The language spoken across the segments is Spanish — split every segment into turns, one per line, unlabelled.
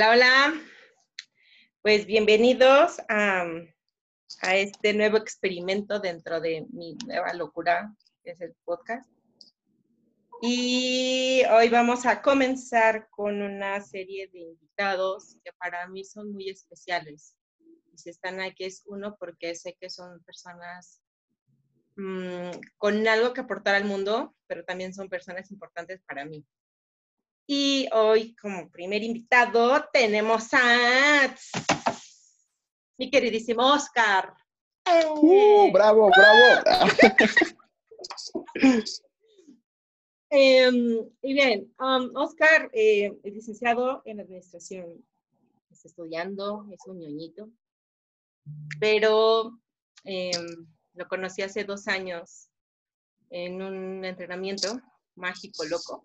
Hola, hola. Pues bienvenidos a, este nuevo experimento dentro de mi nueva locura, que es el podcast. Y hoy vamos a comenzar con una serie de invitados que para mí son muy especiales. Y si están aquí es uno porque sé que son personas mmm, con algo que aportar al mundo, pero también son personas importantes para mí. Y hoy como primer invitado tenemos a mi queridísimo Oscar.
¡Uh! ¡Bravo, bravo!
Eh, y bien, um, Oscar eh, es licenciado en administración, está estudiando, es un ñoñito, pero eh, lo conocí hace dos años en un entrenamiento mágico loco.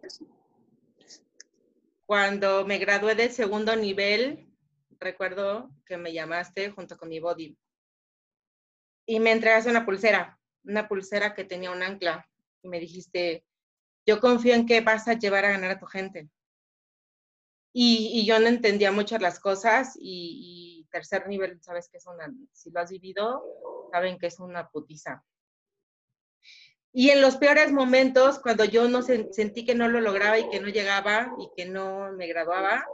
Cuando me gradué del segundo nivel, recuerdo que me llamaste junto con mi body y me entregaste una pulsera, una pulsera que tenía un ancla y me dijiste, yo confío en que vas a llevar a ganar a tu gente. Y, y yo no entendía muchas las cosas y, y, tercer nivel, sabes que es una, si lo has vivido, saben que es una putiza. Y en los peores momentos, cuando yo no se, sentí que no lo lograba y que no llegaba y que no me graduaba,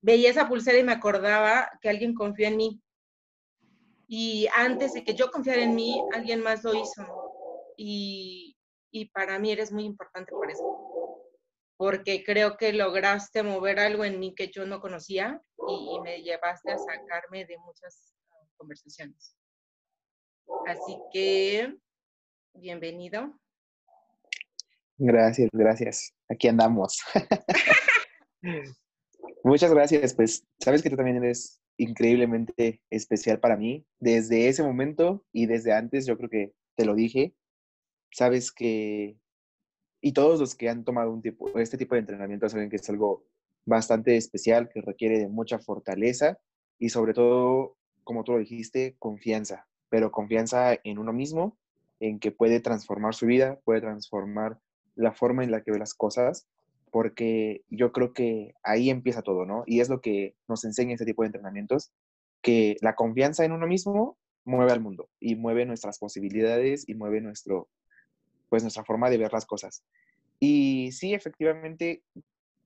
veía esa pulsera y me acordaba que alguien confió en mí. Y antes de que yo confiara en mí, alguien más lo hizo. Y, y para mí eres muy importante por eso. Porque creo que lograste mover algo en mí que yo no conocía y, y me llevaste a sacarme de muchas uh, conversaciones. Así que, bienvenido.
Gracias, gracias. Aquí andamos. Muchas gracias. Pues sabes que tú también eres increíblemente especial para mí. Desde ese momento y desde antes, yo creo que te lo dije, sabes que, y todos los que han tomado un tipo, este tipo de entrenamiento saben que es algo bastante especial, que requiere de mucha fortaleza y sobre todo, como tú lo dijiste, confianza, pero confianza en uno mismo, en que puede transformar su vida, puede transformar la forma en la que ve las cosas, porque yo creo que ahí empieza todo, ¿no? Y es lo que nos enseña este tipo de entrenamientos, que la confianza en uno mismo mueve al mundo y mueve nuestras posibilidades y mueve nuestro, pues nuestra forma de ver las cosas. Y sí, efectivamente,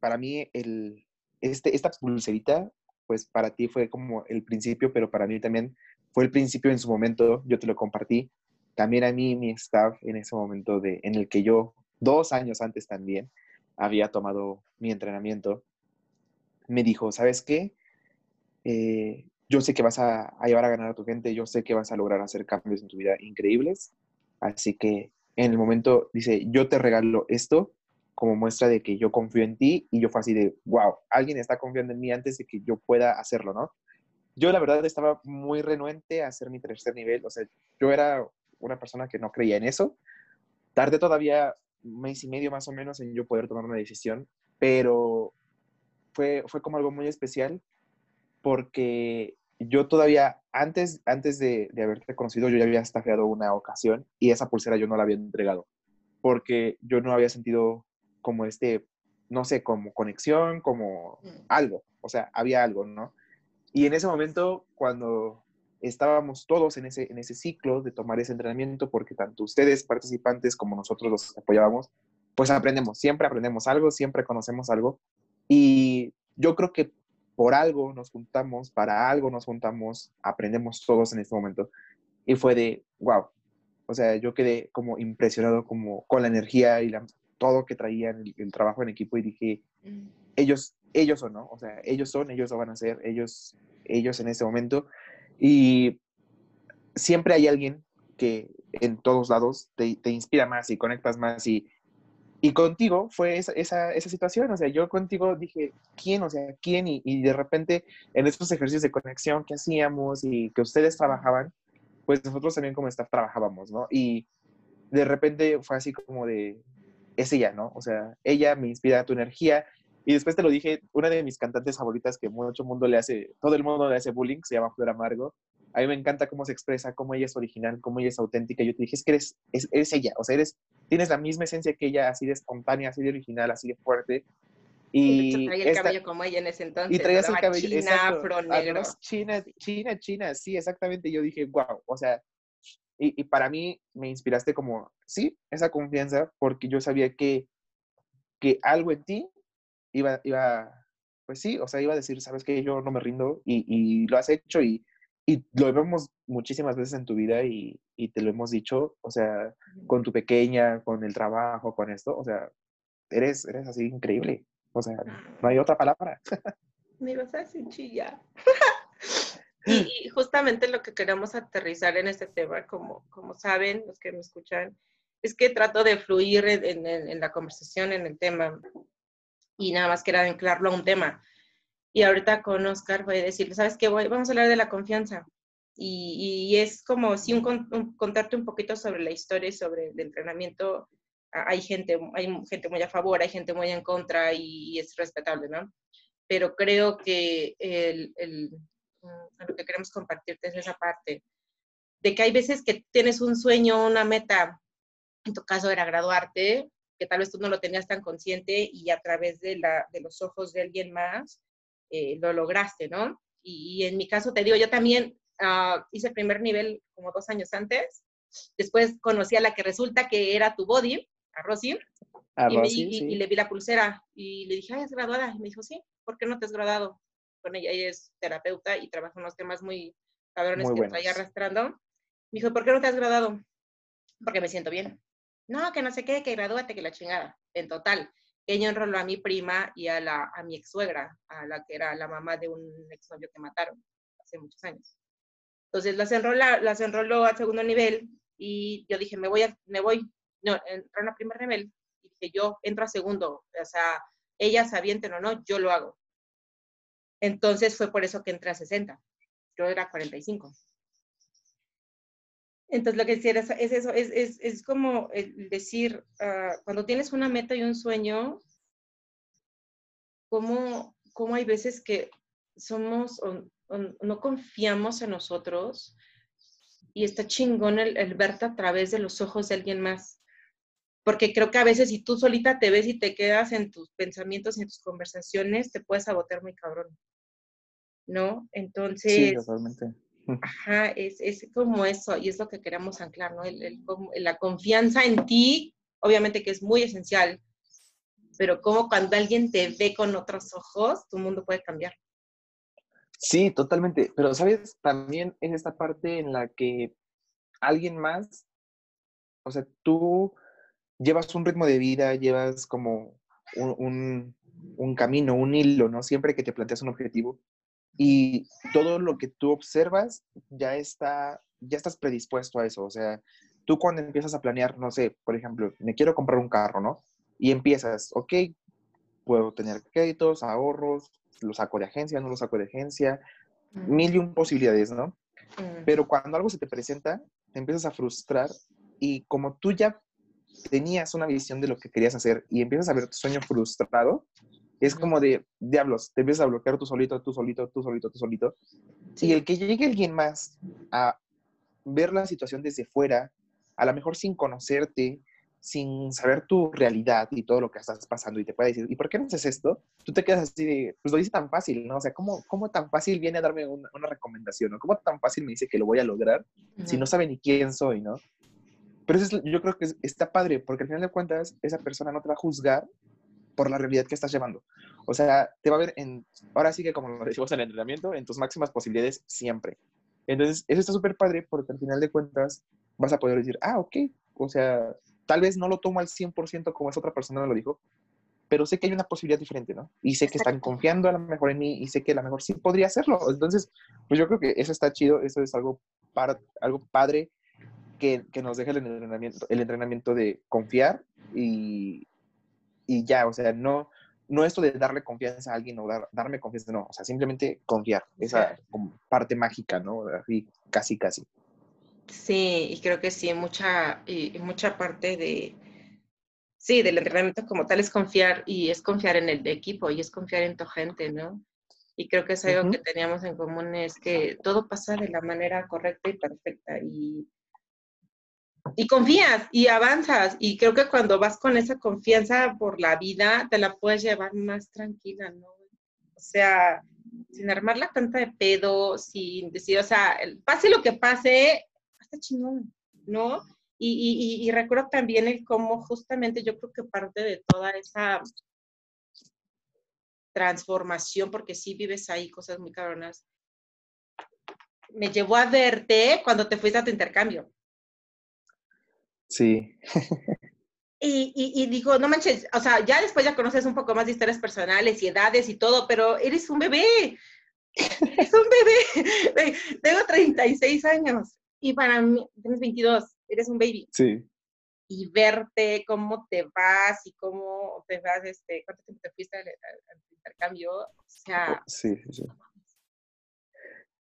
para mí el, este, esta pulserita, pues para ti fue como el principio, pero para mí también fue el principio en su momento, yo te lo compartí. También a mí, mi staff, en ese momento de, en el que yo, dos años antes también, había tomado mi entrenamiento, me dijo, ¿sabes qué? Eh, yo sé que vas a, a, llevar a ganar a tu gente, yo sé que vas a lograr hacer cambios en tu vida increíbles, así que en el momento dice, yo te regalo esto como muestra de que yo confío en ti y yo fue así de, wow, alguien está confiando en mí antes de que yo pueda hacerlo, ¿no? Yo la verdad estaba muy renuente a hacer mi tercer nivel, o sea, yo era una persona que no creía en eso. Tardé todavía un mes y medio más o menos en yo poder tomar una decisión, pero fue, fue como algo muy especial porque yo todavía, antes, antes de, de, haberte conocido, yo ya había estafeado una ocasión y esa pulsera yo no la había entregado porque yo no había sentido como este, no sé, como conexión, como algo, o sea, había algo, ¿no? Y en ese momento, cuando estábamos todos en ese, en ese ciclo de tomar ese entrenamiento, porque tanto ustedes participantes como nosotros los apoyábamos, pues aprendemos, siempre aprendemos algo, siempre conocemos algo. Y yo creo que por algo nos juntamos, para algo nos juntamos, aprendemos todos en este momento. Y fue de, wow. O sea, yo quedé como impresionado como con la energía y la, todo que traían, el, el, trabajo en equipo y dije, mm. ellos, ellos son, ¿no? O sea, ellos son, ellos lo van a hacer, ellos, ellos en este momento. Y siempre hay alguien que en todos lados, te, te inspira más y conectas más y, y contigo fue esa, esa, esa, situación, o sea, yo contigo dije, ¿quién? O sea, ¿quién? Y, y, de repente en estos ejercicios de conexión que hacíamos y que ustedes trabajaban, pues nosotros también como staff trabajábamos, ¿no? Y de repente fue así como de, es ella, ¿no? O sea, ella me inspira tu energía. Y después te lo dije, una de mis cantantes favoritas que mucho mundo le hace, todo el mundo le hace bullying, se llama Flor Amargo. A mí me encanta cómo se expresa, cómo ella es original, cómo ella es auténtica. Yo te dije, es que eres, es, eres ella, o sea, eres, tienes la misma esencia que ella, así de espontánea, así de original, así de fuerte.
Y, y traía el esta, cabello como ella en ese entonces.
Y traías el cabello.
China,
exacto,
afro, negro.
China, China, China, sí, exactamente. Yo dije, wow, o sea, y, y, para mí me inspiraste como, sí, esa confianza, porque yo sabía que, que algo en ti iba, iba, pues sí, o sea, iba a decir, sabes que yo no me rindo y, y lo has hecho y, y, lo vemos muchísimas veces en tu vida y, y, te lo hemos dicho, o sea, con tu pequeña, con el trabajo, con esto, o sea, eres, eres así increíble, o sea, no hay otra palabra.
Me vas a decir chilla. Y, y, justamente lo que queremos aterrizar en este tema, como, como saben los que me escuchan, es que trato de fluir en, en, en, la conversación, en el tema, y nada más quería anclarlo a un tema. Y ahorita con Oscar voy a decirle, ¿sabes qué? Voy, vamos a hablar de la confianza. Y, y es como si un, un, contarte un poquito sobre la historia y sobre el entrenamiento. Hay gente, hay gente muy a favor, hay gente muy en contra y, y es respetable, ¿no? Pero creo que el, el lo que queremos compartirte es esa parte, de que hay veces que tienes un sueño, una meta, en tu caso era graduarte, que tal vez tú no lo tenías tan consciente y a través de, la, de los ojos de alguien más eh, lo lograste, ¿no? Y, y, en mi caso, te digo, yo también uh, hice el primer nivel como dos años antes, después conocí a la que resulta que era tu body, a Rosy,
a
y,
Rosy
me,
sí.
y, y, le vi la pulsera y le dije, ay, es graduada. Y me dijo, sí, ¿por qué no te has graduado? con ella, ella es terapeuta y trabaja unos temas muy cabrones
Muy
que traía arrastrando. Me dijo, ¿por qué no te has graduado? Porque me siento bien. No, que no sé qué, que gradúate, que la chingada. En total, ella enroló a mi prima y a, la, a mi ex suegra, a la que era la mamá de un exnovio que mataron hace muchos años. Entonces las, enrola, las enroló al segundo nivel y yo dije, me voy, a, me voy, no, entró a primer nivel y dije, yo entro a segundo, o sea, ellas avienten o no, yo lo hago. Entonces fue por eso que entré a 60. Yo era 45. Entonces lo que decía es, es eso, es, es, es, como el decir, uh, cuando tienes una meta y un sueño, ¿cómo, cómo hay veces que somos o, o, no confiamos en nosotros y está chingón el, el verte a través de los ojos de alguien más? porque creo que a veces si tú solita te ves y te quedas en tus pensamientos y en tus conversaciones, te puedes sabotear muy cabrón. ¿No? Entonces...
Sí, totalmente.
Ajá, es, es como eso, y es lo que queremos anclar, ¿no? El, el, la confianza en ti, obviamente que es muy esencial, pero como cuando alguien te ve con otros ojos, tu mundo puede cambiar.
Sí, totalmente. Pero, ¿sabes? También es esta parte en la que alguien más, o sea, tú llevas un ritmo de vida, llevas como un, un, un, camino, un hilo, ¿no? Siempre que te planteas un objetivo y todo lo que tú observas ya está, ya estás predispuesto a eso. O sea, tú cuando empiezas a planear, no sé, por ejemplo, me quiero comprar un carro, ¿no? Y empiezas, ok, puedo tener créditos, ahorros, lo saco de agencia, no lo saco de agencia, mm. mil y un posibilidades, ¿no? Mm. Pero cuando algo se te presenta, te empiezas a frustrar y como tú ya tenías una visión de lo que querías hacer y empiezas a ver tu sueño frustrado, es como de diablos, te empiezas a bloquear tú solito, tú solito, tú solito, tú solito. Sí. Y el que llegue alguien más a ver la situación desde fuera, a lo mejor sin conocerte, sin saber tu realidad y todo lo que estás pasando y te puede decir, ¿y por qué no haces esto? Tú te quedas así de, pues lo dice tan fácil, ¿no? O sea, ¿cómo, cómo tan fácil viene a darme una, una recomendación? ¿no? ¿Cómo tan fácil me dice que lo voy a lograr uh -huh. si no sabe ni quién soy, ¿no? Pero eso es, yo creo que está padre, porque al final de cuentas, esa persona no te va a juzgar por la realidad que estás llevando. O sea, te va a ver en, ahora sí que como lo decimos en el entrenamiento, en tus máximas posibilidades siempre. Entonces, eso está súper padre porque al final de cuentas vas a poder decir, ah, ok, o sea, tal vez no lo tomo al 100% como esa otra persona me lo dijo, pero sé que hay una posibilidad diferente, ¿no? Y sé que están confiando a lo mejor en mí y sé que a lo mejor sí podría hacerlo. Entonces, pues yo creo que eso está chido, eso es algo, par, algo padre que, que nos deja el entrenamiento, el entrenamiento de confiar y, y ya, o sea, no, no esto de darle confianza a alguien o darme confianza, no, o sea, simplemente confiar, esa parte mágica, ¿no? Así, casi, casi.
Sí, y creo que sí, mucha, y mucha parte de, sí, del entrenamiento como tal es confiar y es confiar en el equipo y es confiar en tu gente, ¿no? Y creo que es algo que teníamos en común, es que todo pasa de la manera correcta y perfecta y, y confías y avanzas. Y creo que cuando vas con esa confianza por la vida, te la puedes llevar más tranquila, ¿no? O sea, sin armarla tanta de pedo, sin decir, o sea, pase lo que pase, está chingón, ¿no? Y, y, y, recuerdo también el cómo justamente yo creo que parte de toda esa transformación, porque sí vives ahí cosas muy cabronas, me llevó a verte cuando te fuiste a tu intercambio.
Sí.
y, y, y, digo, no manches, o sea, ya después ya conoces un poco más de historias personales y edades y todo, pero eres un bebé. Eres un bebé. Tengo 36 años y para mí, tienes 22, eres un baby.
Sí
y verte cómo te vas y cómo te vas, este, cuánto tiempo te fuiste al, intercambio, o sea...
Sí, sí,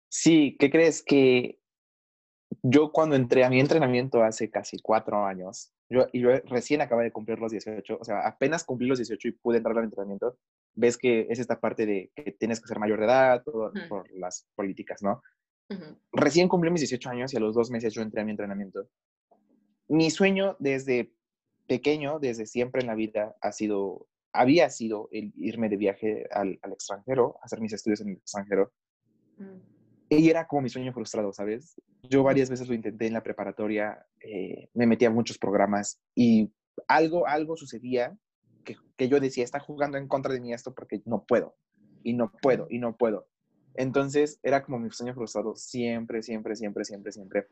sí. ¿qué crees? Que yo cuando entré a mi entrenamiento hace casi cuatro años, yo, y yo recién acabé de cumplir los 18, o sea, apenas cumplí los 18 y pude entrar al entrenamiento, ves que es esta parte de que tienes que ser mayor de edad por, por las políticas, ¿no? Recién cumplí mis 18 años y a los dos meses yo entré a mi entrenamiento mi sueño desde pequeño, desde siempre en la vida, ha sido, había sido el irme de viaje al, extranjero, hacer mis estudios en el extranjero. Mm. Y era como mi sueño frustrado, ¿sabes? Yo varias veces lo intenté en la preparatoria, eh, me metía a muchos programas y algo, algo sucedía que, que yo decía, está jugando en contra de mí esto porque no puedo, y no puedo, y no puedo. Entonces era como mi sueño frustrado siempre, siempre, siempre, siempre, siempre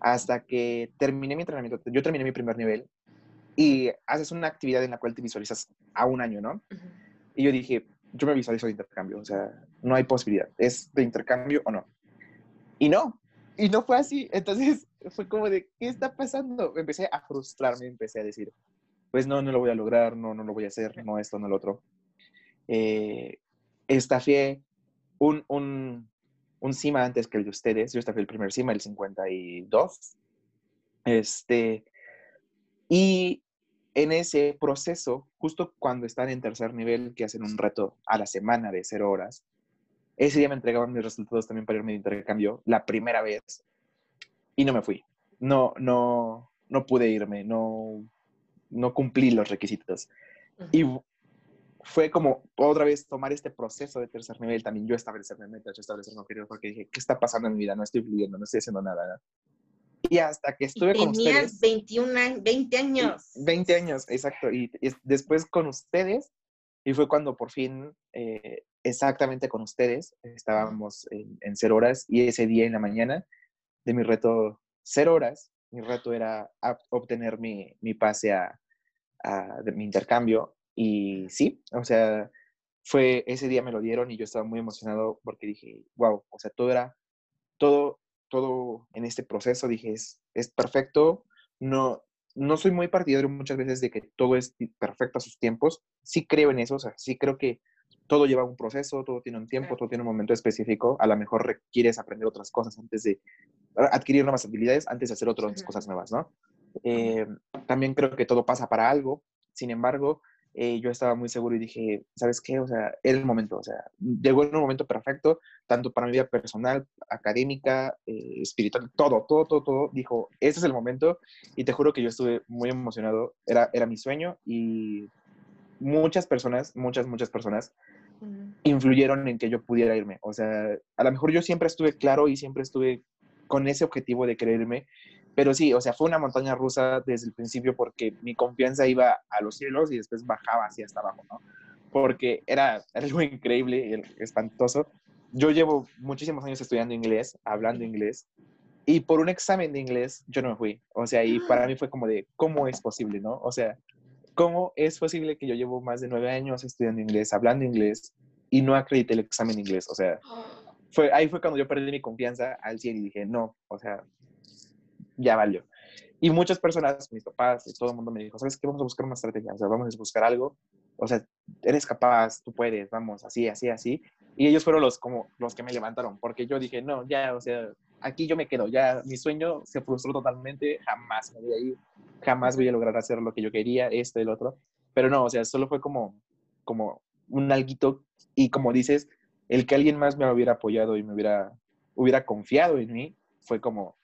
hasta que terminé mi entrenamiento. Yo terminé mi primer nivel y haces una actividad en la cual te visualizas a un año, ¿no? Y yo dije, yo me visualizo de intercambio, o sea, no hay posibilidad, ¿es de intercambio o no? Y no, y no fue así. Entonces fue como de, ¿qué está pasando? Empecé a frustrarme, empecé a decir, pues no, no lo voy a lograr, no, no lo voy a hacer, no esto, no lo otro. Eh, estafié un, un, un CIMA antes que el de ustedes. Yo estaba el primer CIMA, el 52. Este, y en ese proceso, justo cuando están en tercer nivel, que hacen un reto a la semana de cero horas, ese día me entregaban mis resultados también para irme de intercambio, la primera vez, y no me fui. No, no, no pude irme, no, no cumplí los requisitos. Y fue como otra vez tomar este proceso de tercer nivel, también yo establecerme metas, yo establecerme objetivos, porque dije, ¿qué está pasando en mi vida? No estoy fluyendo, no estoy haciendo nada. Y hasta que estuve con ustedes...
21 años, 20 años.
20 años, exacto. Y, después con ustedes, y fue cuando por fin, eh, exactamente con ustedes, estábamos en, cero horas, y ese día en la mañana de mi reto cero horas, mi reto era obtener mi, mi pase a, a de mi intercambio y sí, o sea, fue ese día me lo dieron y yo estaba muy emocionado porque dije, wow, o sea, todo era, todo, todo en este proceso, dije, es, es perfecto. No, no soy muy partidario muchas veces de que todo es perfecto a sus tiempos. Sí creo en eso, o sea, sí creo que todo lleva un proceso, todo tiene un tiempo, todo tiene un momento específico. A lo mejor requieres aprender otras cosas antes de adquirir nuevas habilidades, antes de hacer otras cosas nuevas, ¿no? Eh, también creo que todo pasa para algo. Sin embargo, eh, yo estaba muy seguro y dije, ¿sabes qué? O sea, era el momento, o sea, llegó en un momento perfecto, tanto para mi vida personal, académica, eh, espiritual, todo, todo, todo, todo. Dijo, ese es el momento y te juro que yo estuve muy emocionado, era, era mi sueño y muchas personas, muchas, muchas personas influyeron en que yo pudiera irme. O sea, a lo mejor yo siempre estuve claro y siempre estuve con ese objetivo de querer irme, pero sí, o sea, fue una montaña rusa desde el principio porque mi confianza iba a los cielos y después bajaba así hasta abajo, ¿no? Porque era, algo increíble, espantoso. Yo llevo muchísimos años estudiando inglés, hablando inglés, y por un examen de inglés yo no me fui. O sea, y para mí fue como de, ¿cómo es posible, no? O sea, ¿cómo es posible que yo llevo más de nueve años estudiando inglés, hablando inglés, y no acredité el examen de inglés? O sea, fue, ahí fue cuando yo perdí mi confianza al 100 y dije, no, o sea, ya valió. Y muchas personas, mis papás y todo el mundo me dijo, ¿sabes qué? Vamos a buscar una estrategia, o sea, vamos a buscar algo, o sea, eres capaz, tú puedes, vamos, así, así, así. Y ellos fueron los, como, los que me levantaron, porque yo dije, no, ya, o sea, aquí yo me quedo, ya mi sueño se frustró totalmente, jamás me voy a ir, jamás voy a lograr hacer lo que yo quería, esto, el otro. Pero no, o sea, solo fue como, como un alguito y como dices, el que alguien más me hubiera apoyado y me hubiera, hubiera confiado en mí, fue como,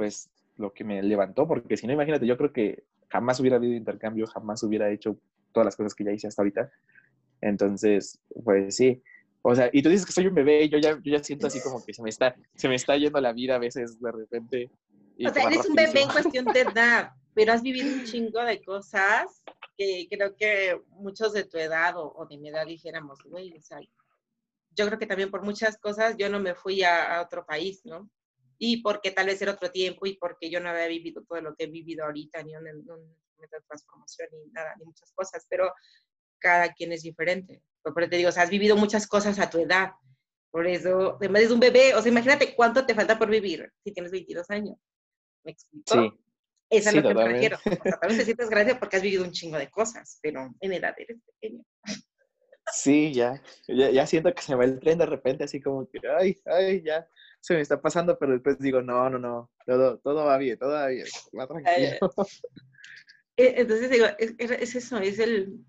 pues, lo que me levantó, porque si no, imagínate, yo creo que jamás hubiera habido intercambio, jamás hubiera hecho todas las cosas que ya hice hasta ahorita. Entonces, pues sí. O sea, y tú dices que soy un bebé, yo ya, yo ya siento así como que se me está, se me está yendo la vida a veces de repente.
o sea, eres un bebé en cuestión de edad, pero has vivido un chingo de cosas que creo que muchos de tu edad o, de mi edad dijéramos, güey, o sea, yo creo que también por muchas cosas yo no me fui a, a otro país, ¿no? Y porque tal vez era otro tiempo y porque yo no había vivido todo lo que he vivido ahorita, ni una, una transformación, ni nada, ni muchas cosas, pero cada quien es diferente. Por eso te digo, o sea, has vivido muchas cosas a tu edad. Por eso, además es un bebé, o sea, imagínate cuánto te falta por vivir si tienes 22 años. ¿Me explico? Sí. Esa es lo que me refiero. O sea, tal vez te sientes gracia porque has vivido un chingo de cosas, pero en edad eres pequeño.
Sí, ya, ya, ya siento que se me va el tren de repente, así como que, ay, ay, ya, se me está pasando, pero después digo, no, no, no, todo, todo va bien, todo va bien, va tranquilo.
Eh, entonces digo, es, eso, es el...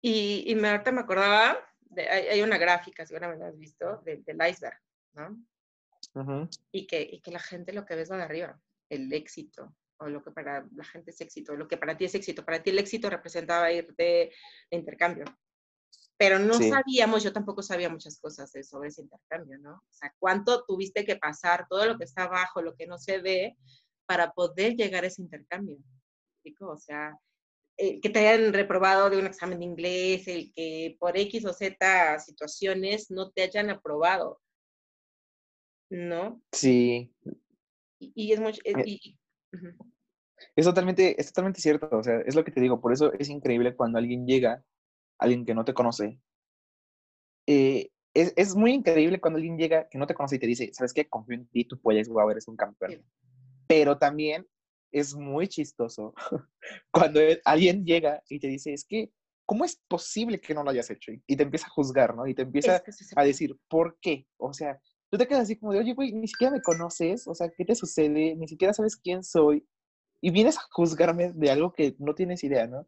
Y, y me, ahorita me acordaba, de, hay, una gráfica, seguramente has visto, del iceberg, ¿no? y, que, y que la gente lo que ves va de arriba, el éxito, o lo que para la gente es éxito, lo que para ti es éxito. Para ti el éxito representaba ir de intercambio pero no sabíamos, yo tampoco sabía muchas cosas de, sobre ese intercambio, ¿no? O sea, cuánto tuviste que pasar, todo lo que está abajo, lo que no se ve, para poder llegar a ese intercambio. O sea, el que te hayan reprobado de un examen de inglés, el que por X o Z situaciones no te hayan aprobado, ¿no?
Sí.
Y, es mucho...
Eh es totalmente, es totalmente cierto, o sea, es lo que te digo, por eso es increíble cuando alguien llega alguien que no te conoce. Eh, es, es, muy increíble cuando alguien llega que no te conoce y te dice, ¿sabes qué? Confío en ti, tú puedes, wow, eres un campeón. Pero también es muy chistoso cuando alguien llega y te dice, es que, ¿cómo es posible que no lo hayas hecho? Y te empieza a juzgar, ¿no? Y te empieza a decir, ¿por qué? O sea, tú te quedas así como de, oye, güey, ni siquiera me conoces, o sea, ¿qué te sucede? Ni siquiera sabes quién soy. Y vienes a juzgarme de algo que no tienes idea, ¿no?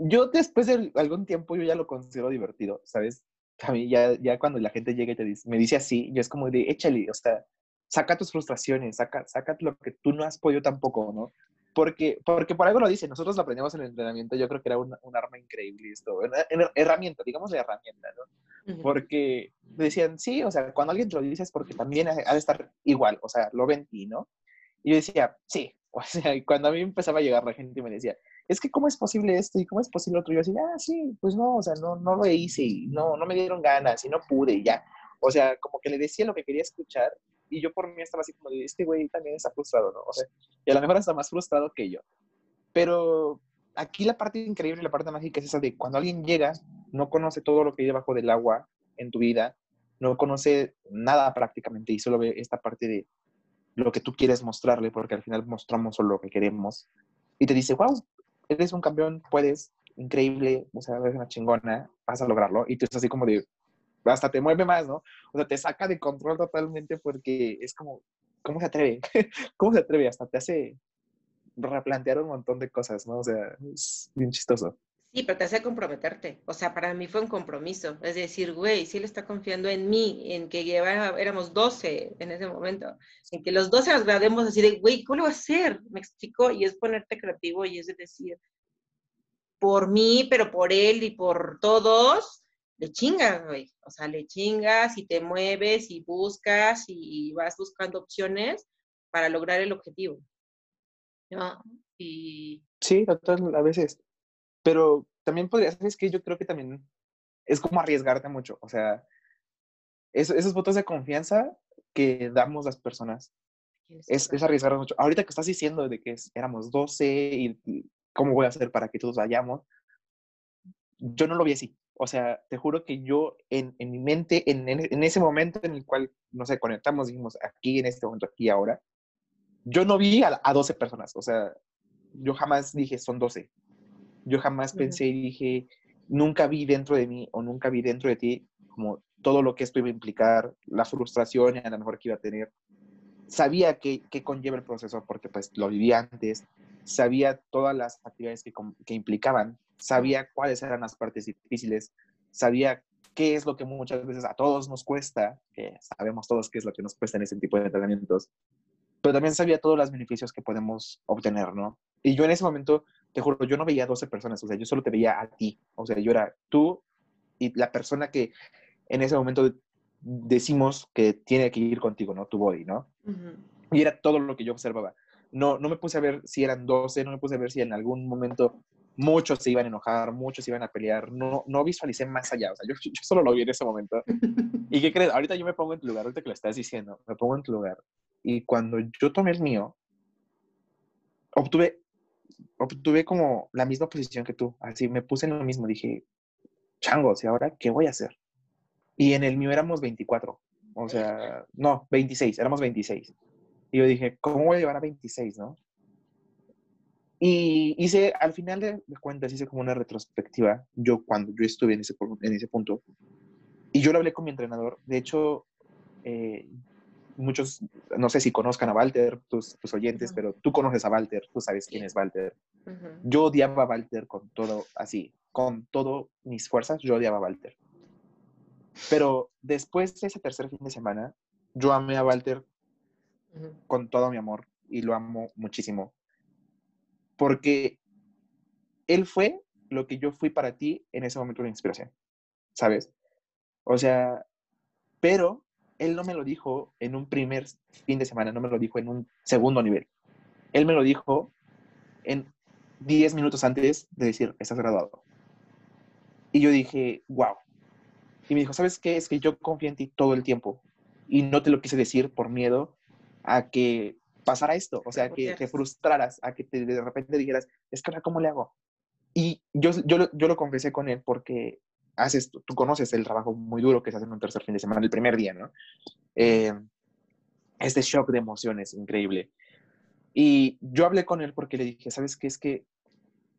Yo después de algún tiempo yo ya lo considero divertido, ¿sabes? A mí ya, ya cuando la gente llega y te dice, me dice así, yo es como de, échale, o sea, saca tus frustraciones, saca, saca lo que tú no has podido tampoco, ¿no? Porque, porque por algo lo dice, nosotros lo aprendimos en el entrenamiento, yo creo que era un, un arma increíble esto, una, herramienta, digamos de herramienta, ¿no? Porque decían, sí, o sea, cuando alguien te lo dice es porque también ha, de estar igual, o sea, lo ven ti, ¿no? Y yo decía, sí, o sea, y cuando a mí empezaba a llegar la gente y me decía, es que cómo es posible esto y cómo es posible otro. Yo así, ah, sí, pues no, o sea, no, no lo hice y no, no me dieron ganas y no pude y ya. O sea, como que le decía lo que quería escuchar y yo por mí estaba así como de, este güey también está frustrado, ¿no? O sea, y a lo mejor está más frustrado que yo. Pero aquí la parte increíble, la parte mágica es esa de cuando alguien llega, no conoce todo lo que hay debajo del agua en tu vida, no conoce nada prácticamente y solo ve esta parte de lo que tú quieres mostrarle, porque al final mostramos solo lo que queremos. Y te dice, wow, eres un campeón, puedes, increíble, o sea, eres una chingona, vas a lograrlo. Y tú estás así como de, hasta te mueve más, ¿no? O sea, te saca de control totalmente porque es como, ¿cómo se atreve? ¿Cómo se atreve? Hasta te hace replantear un montón de cosas, ¿no? O sea, es bien chistoso.
Sí, pero te hace comprometerte. O sea, para mí fue un compromiso. Es decir, güey, si él está confiando en mí, en que lleva, éramos 12 en ese momento, en que los 12 nos graduemos así de, güey, ¿cómo lo va a hacer? Me explicó, y es ponerte creativo y es decir, por mí, pero por él y por todos, le chingas, güey. O sea, le chingas y te mueves y buscas y vas buscando opciones para lograr el objetivo. ¿No? Y...
Sí, a veces pero también podría, ¿sabes que Yo creo que también es como arriesgarte mucho. O sea, esos votos de confianza que damos las personas es, es arriesgar mucho. Ahorita que estás diciendo de que éramos 12 y, cómo voy a hacer para que todos vayamos, yo no lo vi así. o sea, te juro que yo en, en mi mente, en, en, ese momento en el cual, no sé, conectamos, dijimos, aquí, en este momento, aquí, ahora, yo no vi a, a 12 personas, o sea, yo jamás dije, son 12. Yo jamás pensé y dije, nunca vi dentro de mí o nunca vi dentro de ti como todo lo que esto iba a implicar, la frustración y a lo mejor que iba a tener. Sabía que, que conlleva el proceso porque pues lo vivía antes, sabía todas las actividades que, que implicaban, sabía cuáles eran las partes difíciles, sabía qué es lo que muchas veces a todos nos cuesta, que sabemos todos qué es lo que nos cuesta en ese tipo de entrenamientos, pero también sabía todos los beneficios que podemos obtener, ¿no? Y yo en ese momento, te juro, yo no veía a 12 personas, o sea, yo solo te veía a ti, o sea, yo era tú y la persona que en ese momento decimos que tiene que ir contigo, ¿no? Tu body, ¿no? Y era todo lo que yo observaba. No, no me puse a ver si eran 12, no me puse a ver si en algún momento muchos se iban a enojar, muchos se iban a pelear, no, no visualicé más allá, o sea, yo, yo solo lo vi en ese momento. ¿Y qué crees? Ahorita yo me pongo en tu lugar, ahorita que lo estás diciendo, me pongo en tu lugar. Y cuando yo tomé el mío, obtuve, obtuve como la misma posición que tú, así me puse en lo mismo, dije, changos, ¿y ahora qué voy a hacer? Y en el mío éramos 24, o sea, no, 26, éramos 26. Y yo dije, ¿cómo voy a llevar a 26, no? Y hice, al final de, cuentas, hice como una retrospectiva, yo cuando yo estuve en ese, en ese punto, y yo lo hablé con mi entrenador, de hecho, eh, muchos, no sé si conozcan a Walter, tus, tus oyentes, pero tú conoces a Walter, tú sabes quién es Walter. Yo odiaba a Walter con todo, así, con todo mis fuerzas, yo odiaba a Walter. Pero después de ese tercer fin de semana, yo amé a Walter con todo mi amor y lo amo muchísimo porque él fue lo que yo fui para ti en ese momento de inspiración, ¿sabes? O sea, pero él no me lo dijo en un primer fin de semana, no me lo dijo en un segundo nivel. Él me lo dijo en 10 minutos antes de decir, estás graduado. Y yo dije, wow. Y me dijo, ¿sabes qué? Es que yo confío en ti todo el tiempo. Y no te lo quise decir por miedo a que pasara esto, o sea, que te frustraras, a que te, de repente dijeras, es que ahora, ¿cómo le hago? Y yo, yo, yo lo confesé con él porque haces, tú conoces el trabajo muy duro que se hace en un tercer fin de semana, el primer día, ¿no? Eh, este shock de emociones increíble. Y yo hablé con él porque le dije, ¿sabes qué? Es que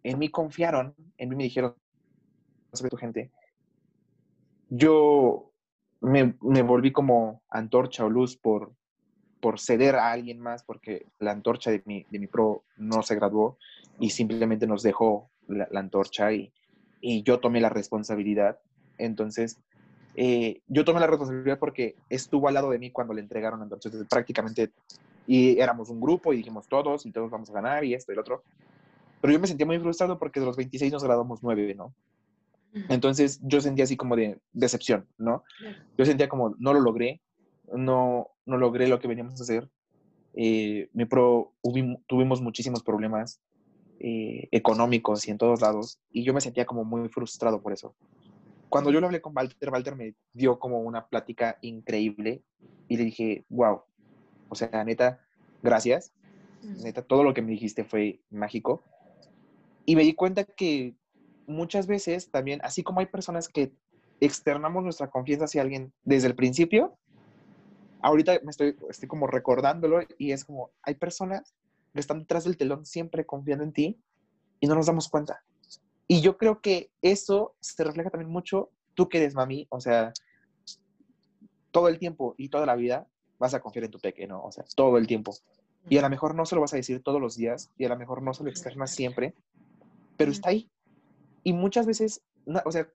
en mí confiaron, en mí me dijeron, sobre tu gente, yo me, me volví como antorcha o luz por, por ceder a alguien más, porque la antorcha de mi, de mi pro no se graduó y simplemente nos dejó la, antorcha y, y, yo tomé la responsabilidad. Entonces, eh, yo tomé la responsabilidad porque estuvo al lado de mí cuando le entregaron. Entonces, prácticamente, y éramos un grupo y dijimos todos y todos vamos a ganar y esto y el otro. Pero yo me sentía muy frustrado porque de los 26 nos graduamos 9, ¿no? Entonces yo sentía así como de decepción, ¿no? Yo sentía como no lo logré, no, no logré lo que veníamos a hacer. Eh, mi pro, tuvimos muchísimos problemas eh, económicos y en todos lados, y yo me sentía como muy frustrado por eso. Cuando yo lo hablé con Walter, Walter me dio como una plática increíble y le dije, wow, o sea, neta, gracias. Neta, todo lo que me dijiste fue mágico. Y me di cuenta que muchas veces también, así como hay personas que externamos nuestra confianza hacia alguien desde el principio, ahorita me estoy, estoy como recordándolo y es como, hay personas que están detrás del telón siempre confiando en ti y no nos damos cuenta. Y yo creo que eso se refleja también mucho, tú que eres mami, o sea, todo el tiempo y toda la vida vas a confiar en tu pequeño, O sea, todo el tiempo. Y a lo mejor no se lo vas a decir todos los días y a lo mejor no se lo externas siempre, pero está ahí. Y muchas veces, o sea,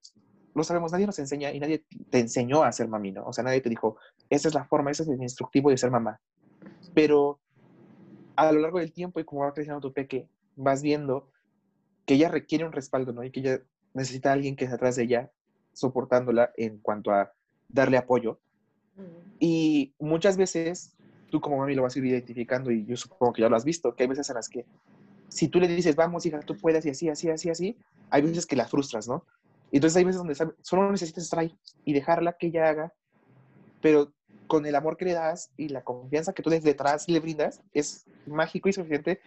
lo sabemos, nadie nos enseña y nadie te enseñó a ser mami, ¿no? O sea, nadie te dijo, esa es la forma, ese es el instructivo de ser mamá. Pero a lo largo del tiempo y como va creciendo tu peque, vas viendo que ella requiere un respaldo, ¿no? Y que ella necesita a alguien que esté atrás de ella, soportándola en cuanto a darle apoyo. Y muchas veces, tú como mami lo vas a ir identificando y yo supongo que ya lo has visto, que hay veces en las que si tú le dices, vamos, hija, tú puedes y así, así, así, así, hay veces que la frustras, ¿no? Entonces hay veces donde solo necesitas estar ahí y dejarla que ella haga, pero con el amor que le das y la confianza que tú desde detrás le brindas, es mágico y suficiente,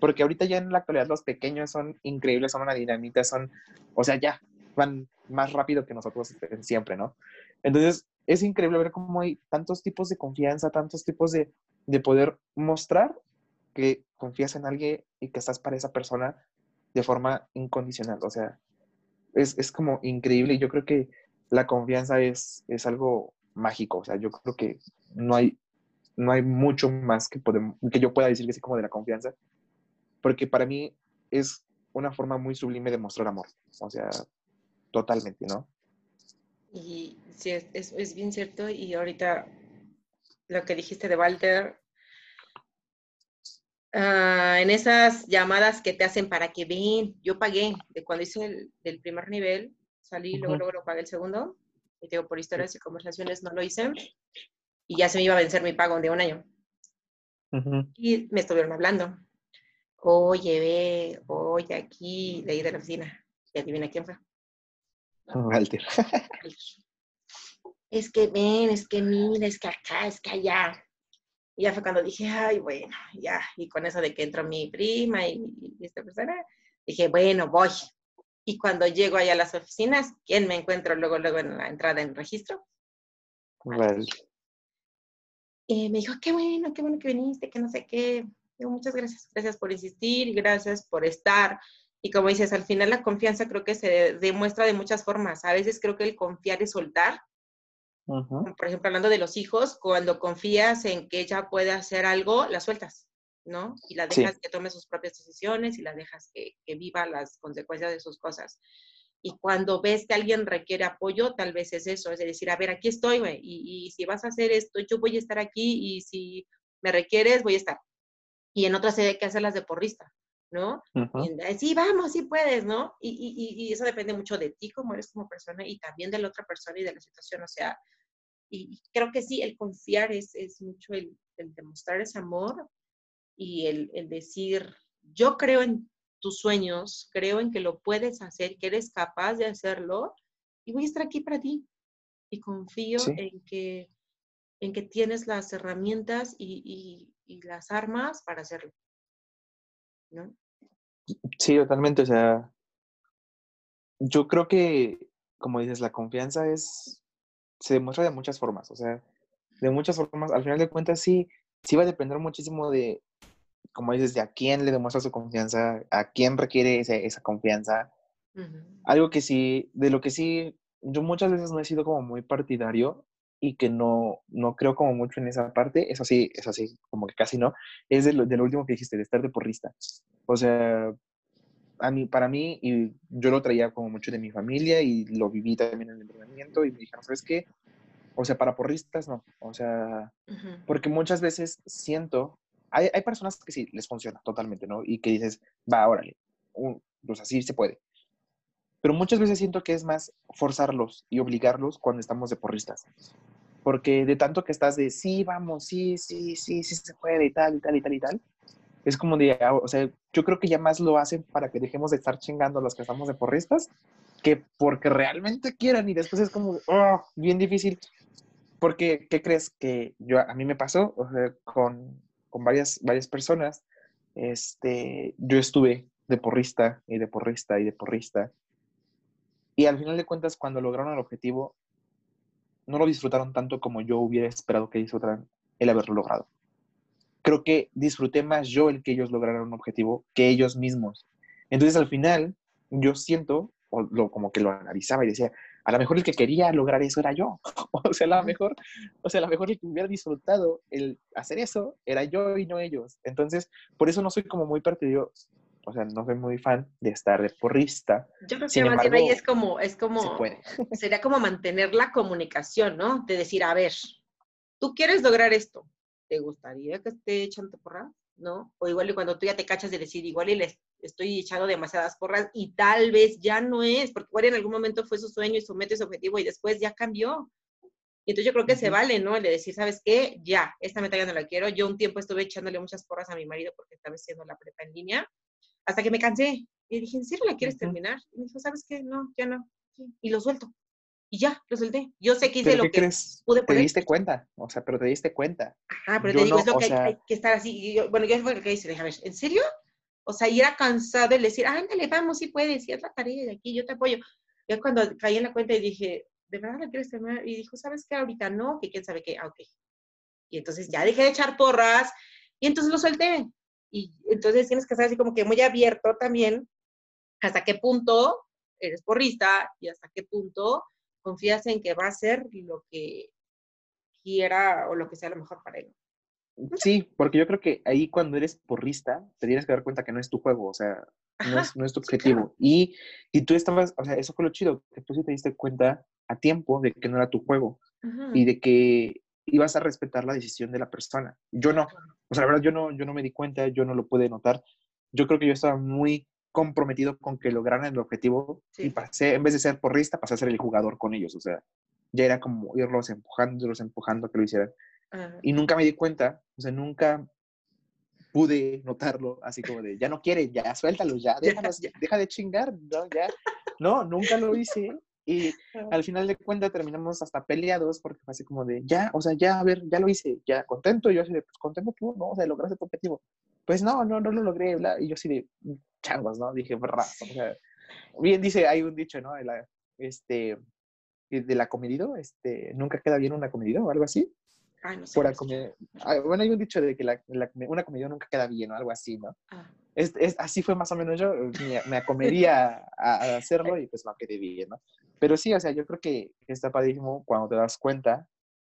porque ahorita ya en la actualidad los pequeños son increíbles, son una dinamita, son, o sea, ya, van más rápido que nosotros siempre, ¿no? Entonces, es increíble ver cómo hay tantos tipos de confianza, tantos tipos de, de poder mostrar que confías en alguien y que estás para esa persona de forma incondicional. O sea, es, es como increíble yo creo que la confianza es, es algo mágico. O sea, yo creo que no hay, no hay mucho más que, podemos, que yo pueda decir que sí como de la confianza, porque para mí es una forma muy sublime de mostrar amor. O sea, totalmente, ¿no?
Y sí, es, es, es bien cierto. Y ahorita lo que dijiste de Walter, uh, en esas llamadas que te hacen para que ven, yo pagué, de cuando hice el del primer nivel, salí, uh -huh. luego, luego lo pagué el segundo, y digo, por historias y conversaciones no lo hice, y ya se me iba a vencer mi pago de un año. Uh -huh. Y me estuvieron hablando. Oye, ve, oye, aquí, de ahí de la oficina. Y adivina quién fue.
Walter.
es que ven, es que mira, es que acá, es que allá. Y ya fue cuando dije, ay, bueno, ya. Y con eso de que entró mi prima y, y esta persona, dije, bueno, voy. Y cuando llego allá a las oficinas, ¿quién me encuentro luego, luego en la entrada en registro?
Vale.
Y me dijo, qué bueno, qué bueno que viniste, que no sé qué. Digo, muchas gracias. Gracias por insistir, gracias por estar. Y como dices, al final la confianza creo que se demuestra de muchas formas. A veces creo que el confiar es soltar. Uh -huh. Por ejemplo, hablando de los hijos, cuando confías en que ella puede hacer algo, la sueltas, ¿no? Y la dejas sí. que tome sus propias decisiones y la dejas que, que, viva las consecuencias de sus cosas. Y cuando ves que alguien requiere apoyo, tal vez es eso, es decir, a ver, aquí estoy, güey, y, y si vas a hacer esto, yo voy a estar aquí y si me requieres, voy a estar. Y en otras hay que hacerlas de porrista, ¿no? Uh -huh. sí, vamos, sí puedes, ¿no? Y, y, y, eso depende mucho de ti, como eres como persona, y también de la otra persona y de la situación, o sea, y creo que sí, el confiar es, es mucho el, el demostrar ese amor y el, el, decir, yo creo en tus sueños, creo en que lo puedes hacer, que eres capaz de hacerlo, y voy a estar aquí para ti. Y confío sí. en, que, en que tienes las herramientas y, y las armas para hacerlo. ¿no?
Sí, totalmente. O sea, yo creo que, como dices, la confianza es, se demuestra de muchas formas. O sea, de muchas formas. Al final de cuentas, sí, sí va a depender muchísimo de, como dices, de a quién le demuestra su confianza, a quién requiere ese, esa confianza. Uh -huh. Algo que sí, de lo que sí, yo muchas veces no he sido como muy partidario y que no, no creo como mucho en esa parte, eso sí, eso sí, como que casi no, es de lo, de lo último que dijiste, de estar de porrista. O sea, a mí, para mí, y yo lo traía como mucho de mi familia y lo viví también en el entrenamiento y me dijeron, ¿sabes qué? O sea, para porristas no, o sea, uh -huh. porque muchas veces siento, hay, hay, personas que sí les funciona totalmente, ¿no? Y que dices, va, órale, pues así se puede. Pero muchas veces siento que es más forzarlos y obligarlos cuando estamos de porristas. Porque de tanto que estás de sí, vamos, sí, sí, sí, sí se puede y tal, y tal, y tal, y tal, es como de, ah, o sea, yo creo que ya más lo hacen para que dejemos de estar chingando a los que estamos de porristas que porque realmente quieran y después es como, oh, bien difícil. Porque, ¿qué crees? Que yo, a mí me pasó o sea, con, con varias, varias personas, este, yo estuve de porrista y de porrista y de porrista y al final de cuentas, cuando lograron el objetivo, no lo disfrutaron tanto como yo hubiera esperado que disfrutaran el haberlo logrado. Creo que disfruté más yo el que ellos lograran un objetivo que ellos mismos. Entonces, al final, yo siento, o lo, como que lo analizaba y decía, a lo mejor el que quería lograr eso era yo. o sea, a lo mejor, o sea, a lo mejor el que hubiera disfrutado el hacer eso era yo y no ellos. Entonces, por eso no soy como muy partidario o sea, no soy muy fan de estar de porrista.
Yo creo que Sin embargo, ahí es como, es como, sería como mantener la comunicación, ¿no? De decir, a ver, tú quieres lograr esto, ¿te gustaría que esté echando porras? ¿No? O igual y cuando tú ya te cachas de decir, igual y les estoy echando demasiadas porras y tal vez ya no es, porque igual en algún momento fue su sueño y su meta y su objetivo y después ya cambió. Y entonces yo creo que uh -huh. se vale, ¿no? El de decir, ¿sabes qué? Ya, esta meta ya no la quiero. Yo un tiempo estuve echándole muchas porras a mi marido porque estaba haciendo la prepa en línea hasta que me cansé. Y dije, ¿en serio la quieres uh -huh. terminar? Y me dijo, ¿sabes qué? No, ya no. Y lo suelto. Y ya, lo solté. Yo sé que hice lo que
crees?
pude
poner. Te diste cuenta, o sea, pero te diste cuenta.
Ajá, pero yo te digo, no, es lo que sea... hay, hay, que estar así. Yo, bueno, yo fue lo que hice, dije, a ver, ¿en serio? O sea, y era cansado el decir, ándale, vamos, sí puedes, sí es la tarea de aquí, yo te apoyo. Ya cuando caí en la cuenta y dije, ¿de verdad la quieres terminar? Y dijo, ¿sabes qué? Ahorita no, que quién sabe qué. Ah, ok. Y entonces ya dejé de echar porras y entonces lo solté. Y entonces tienes que estar así como que muy abierto también hasta qué punto eres porrista y hasta qué punto confías en que va a ser lo que quiera o lo que sea lo mejor para él.
Sí, porque yo creo que ahí cuando eres porrista, te tienes que dar cuenta que no es tu juego, o sea, no, es, no es, tu objetivo. y, y, tú estabas, o sea, eso fue lo chido, que tú sí te diste cuenta a tiempo de que no era tu juego y de que ibas a respetar la decisión de la persona. Yo no, o sea, la verdad yo no, yo no me di cuenta, yo no lo pude notar. Yo creo que yo estaba muy comprometido con que lograran el objetivo y pasé, en vez de ser porrista, pasé a ser el jugador con ellos, o sea, ya era como irlos empujando, irlos empujando a que lo hicieran. Y nunca me di cuenta, o sea, nunca pude notarlo así como de, ya no quiere, ya suéltalo, ya, ya. deja de chingar, no, ya. No, nunca lo hice. Y al final de cuentas terminamos hasta peleados porque fue así como de, ya, o sea, ya, a ver, ya lo hice, ya, contento. Y yo así de, pues contento tú, ¿no? O sea, lograste tu objetivo. Pues no, no, no lo logré, bla. Y yo así de, changos, ¿no? Dije, brra. O sea, bien dice, hay un dicho, ¿no? De la, este, de la comedido, este, nunca queda bien una comedido o algo así.
Ay, no sé.
Por bueno, hay un dicho de que la, una comida nunca queda bien o algo así, ¿no? Ah. Es, es, así fue más o menos yo, me, me acomería a, hacerlo y pues no quedé bien, ¿no? Pero sí, o sea, yo creo que está padrísimo cuando te das cuenta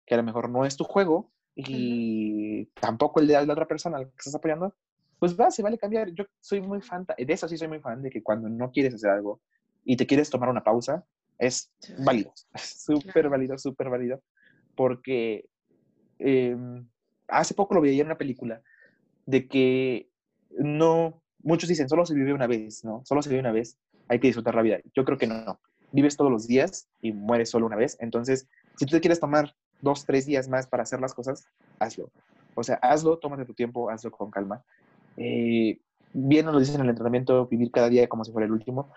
que a lo mejor no es tu juego y tampoco el de la otra persona al que estás apoyando, pues va, se vale cambiar. Yo soy muy fan, de eso sí soy muy fan, de que cuando no quieres hacer algo y te quieres tomar una pausa, es válido, súper válido, súper válido, porque Em, hace poco lo vi en una película, de que no, muchos dicen, solo se vive una vez, ¿no? Solo se vive una vez, hay que disfrutar la vida. Yo creo que no. Vives todos los días y mueres solo una vez. Entonces, si tú te quieres tomar dos, tres días más para hacer las cosas, hazlo. O sea, hazlo, tómate tu tiempo, hazlo con calma. Eh, bien nos lo dicen en el entrenamiento, vivir cada día como si fuera el último.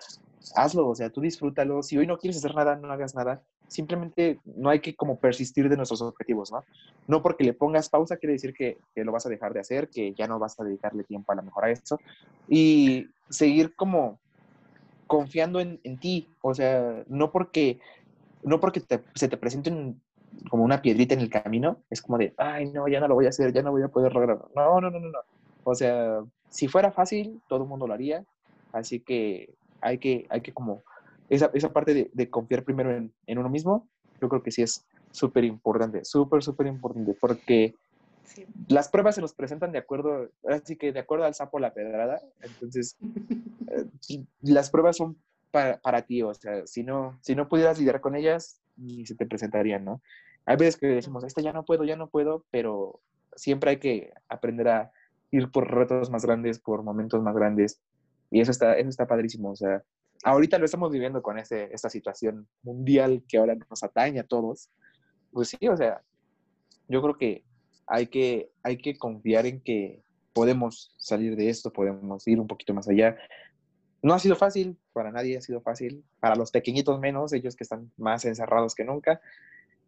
Hazlo, o sea, tú disfrútalo. Si hoy no quieres hacer nada, no hagas nada simplemente no hay que como persistir de nuestros objetivos, ¿no? No porque le pongas pausa quiere decir que, que, lo vas a dejar de hacer, que ya no vas a dedicarle tiempo a lo mejor a eso. Y seguir como confiando en, en ti, o sea, no porque, no porque se te presente como una piedrita en el camino, es como de, ay, no, ya no lo voy a hacer, ya no voy a poder lograrlo. No, no, no, no, no. O sea, si fuera fácil, todo el mundo lo haría, así que hay que, hay que como esa, esa parte de, de, confiar primero en, en, uno mismo, yo creo que sí es súper importante, súper, súper importante, porque las pruebas se nos presentan de acuerdo, así que de acuerdo al sapo la pedrada, entonces eh, las pruebas son para, para, ti, o sea, si no, si no pudieras lidiar con ellas, ni se te presentarían, ¿no? Hay veces que decimos, esta ya no puedo, ya no puedo, pero siempre hay que aprender a ir por retos más grandes, por momentos más grandes, y eso está, eso está padrísimo, o sea, ahorita lo estamos viviendo con este, esta situación mundial que ahora nos atañe a todos, pues sí, o sea, yo creo que hay que, hay que confiar en que podemos salir de esto, podemos ir un poquito más allá. No ha sido fácil, para nadie ha sido fácil, para los pequeñitos menos, ellos que están más encerrados que nunca,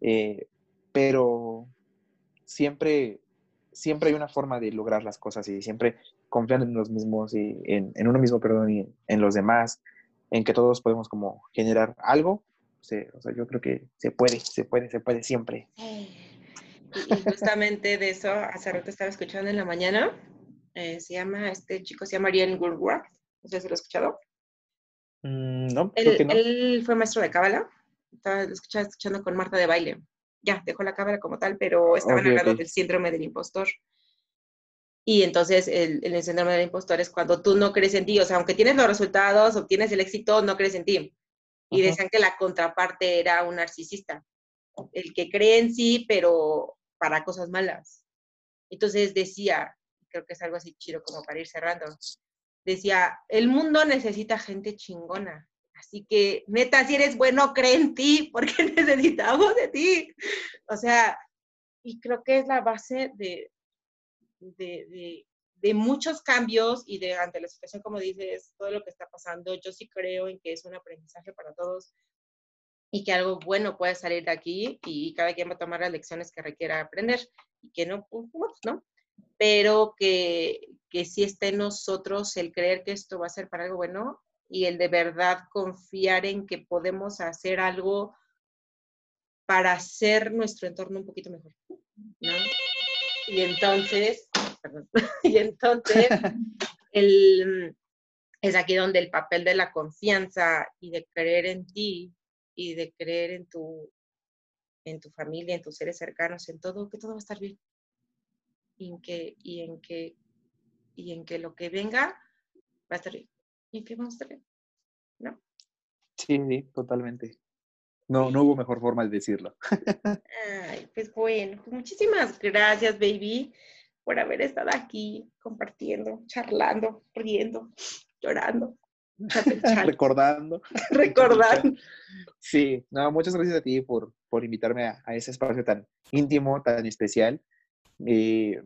eh, pero siempre, siempre hay una forma de lograr las cosas y siempre confiando en los mismos y en, en uno mismo, perdón, y en los demás, en que todos podemos como generar algo. o sea, yo creo que se puede, se puede, se puede siempre.
Y justamente de eso, hace rato estaba escuchando en la mañana, eh, se llama, este chico se llama Ariel Woodward, no sé si lo has escuchado.
Mm, no,
él,
que no.
él fue maestro de cábala, estaba escuchando, escuchando con Marta de baile. Ya, dejó la cábala como tal, pero estaban
Okay,
hablando del síndrome del impostor. Y entonces el, el síndrome del impostor es cuando tú no crees en ti, o sea, aunque tienes los resultados, obtienes el éxito, no crees en ti. Y decían que la contraparte era un narcisista, el que cree en sí, pero para cosas malas. Entonces decía, creo que es algo así chido como para ir cerrando, decía, el mundo necesita gente chingona. Así que, neta, si eres bueno, cree en ti, porque necesitamos de ti. O sea, y creo que es la base de, de, de, muchos cambios y de ante la situación, como dices, todo lo que está pasando, yo sí creo en que es un aprendizaje para todos y que algo bueno puede salir de aquí y cada quien va a tomar las lecciones que requiera aprender y que no, pues, ¿no? Pero que, que sí esté en nosotros el creer que esto va a ser para algo bueno y el de verdad confiar en que podemos hacer algo para hacer nuestro entorno un poquito mejor. ¿no? Y entonces, perdón, y entonces el, es aquí donde el papel de la confianza y de creer en ti y de creer en tu, en tu familia, en tus seres cercanos, en todo, que todo va a estar bien. Y en que, y en que, y en que lo que venga va a estar bien. Y en que vamos a estar bien. ¿No?
Sí, sí, totalmente. No, no hubo mejor forma de decirlo.
Ay, pues bueno, pues muchísimas gracias, baby, por haber estado aquí compartiendo, charlando, riendo, llorando.
Recordando.
Recordando.
Sí, no, muchas gracias a ti por, por invitarme a, a ese espacio tan íntimo, tan especial. Eh,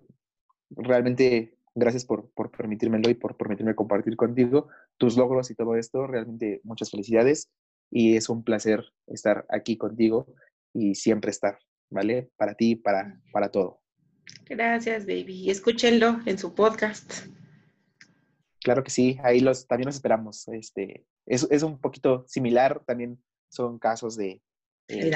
realmente, gracias por, por permitírmelo y por permitirme compartir contigo tus logros y todo esto. Realmente, muchas felicidades y es un placer estar aquí contigo y siempre estar, ¿vale? Para ti, para, para todo.
Gracias, baby. Escúchenlo en su podcast.
Claro que sí, ahí los, también los esperamos. Este, es, es un poquito similar, también son casos de eh,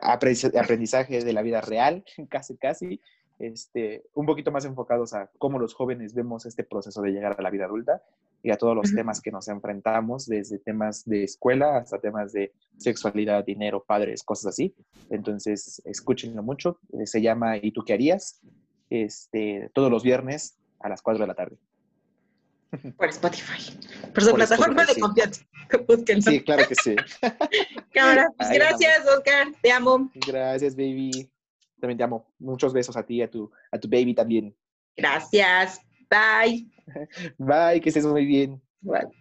aprendizaje de la vida real, casi, casi, este, un poquito más enfocados a cómo los jóvenes vemos este proceso de llegar a la vida adulta y a todos los temas que nos enfrentamos, desde temas de escuela hasta temas de sexualidad, dinero, padres, cosas así. Entonces, escúchenlo mucho. eh, Se llama ¿Y tú qué harías? Este, todos los viernes a las 4 de la tarde.
Por Spotify. Por su
Por
plataforma
Spotify,
de
sí.
confianza. Búsquenlo.
Sí, claro que sí.
Cámara, pues
Ahí
gracias, Oscar. Te amo.
Gracias, baby. También te amo. Muchos besos a ti y a tu, a tu baby también.
Gracias. Bye.
Bye, que estés muy bien.
Bye.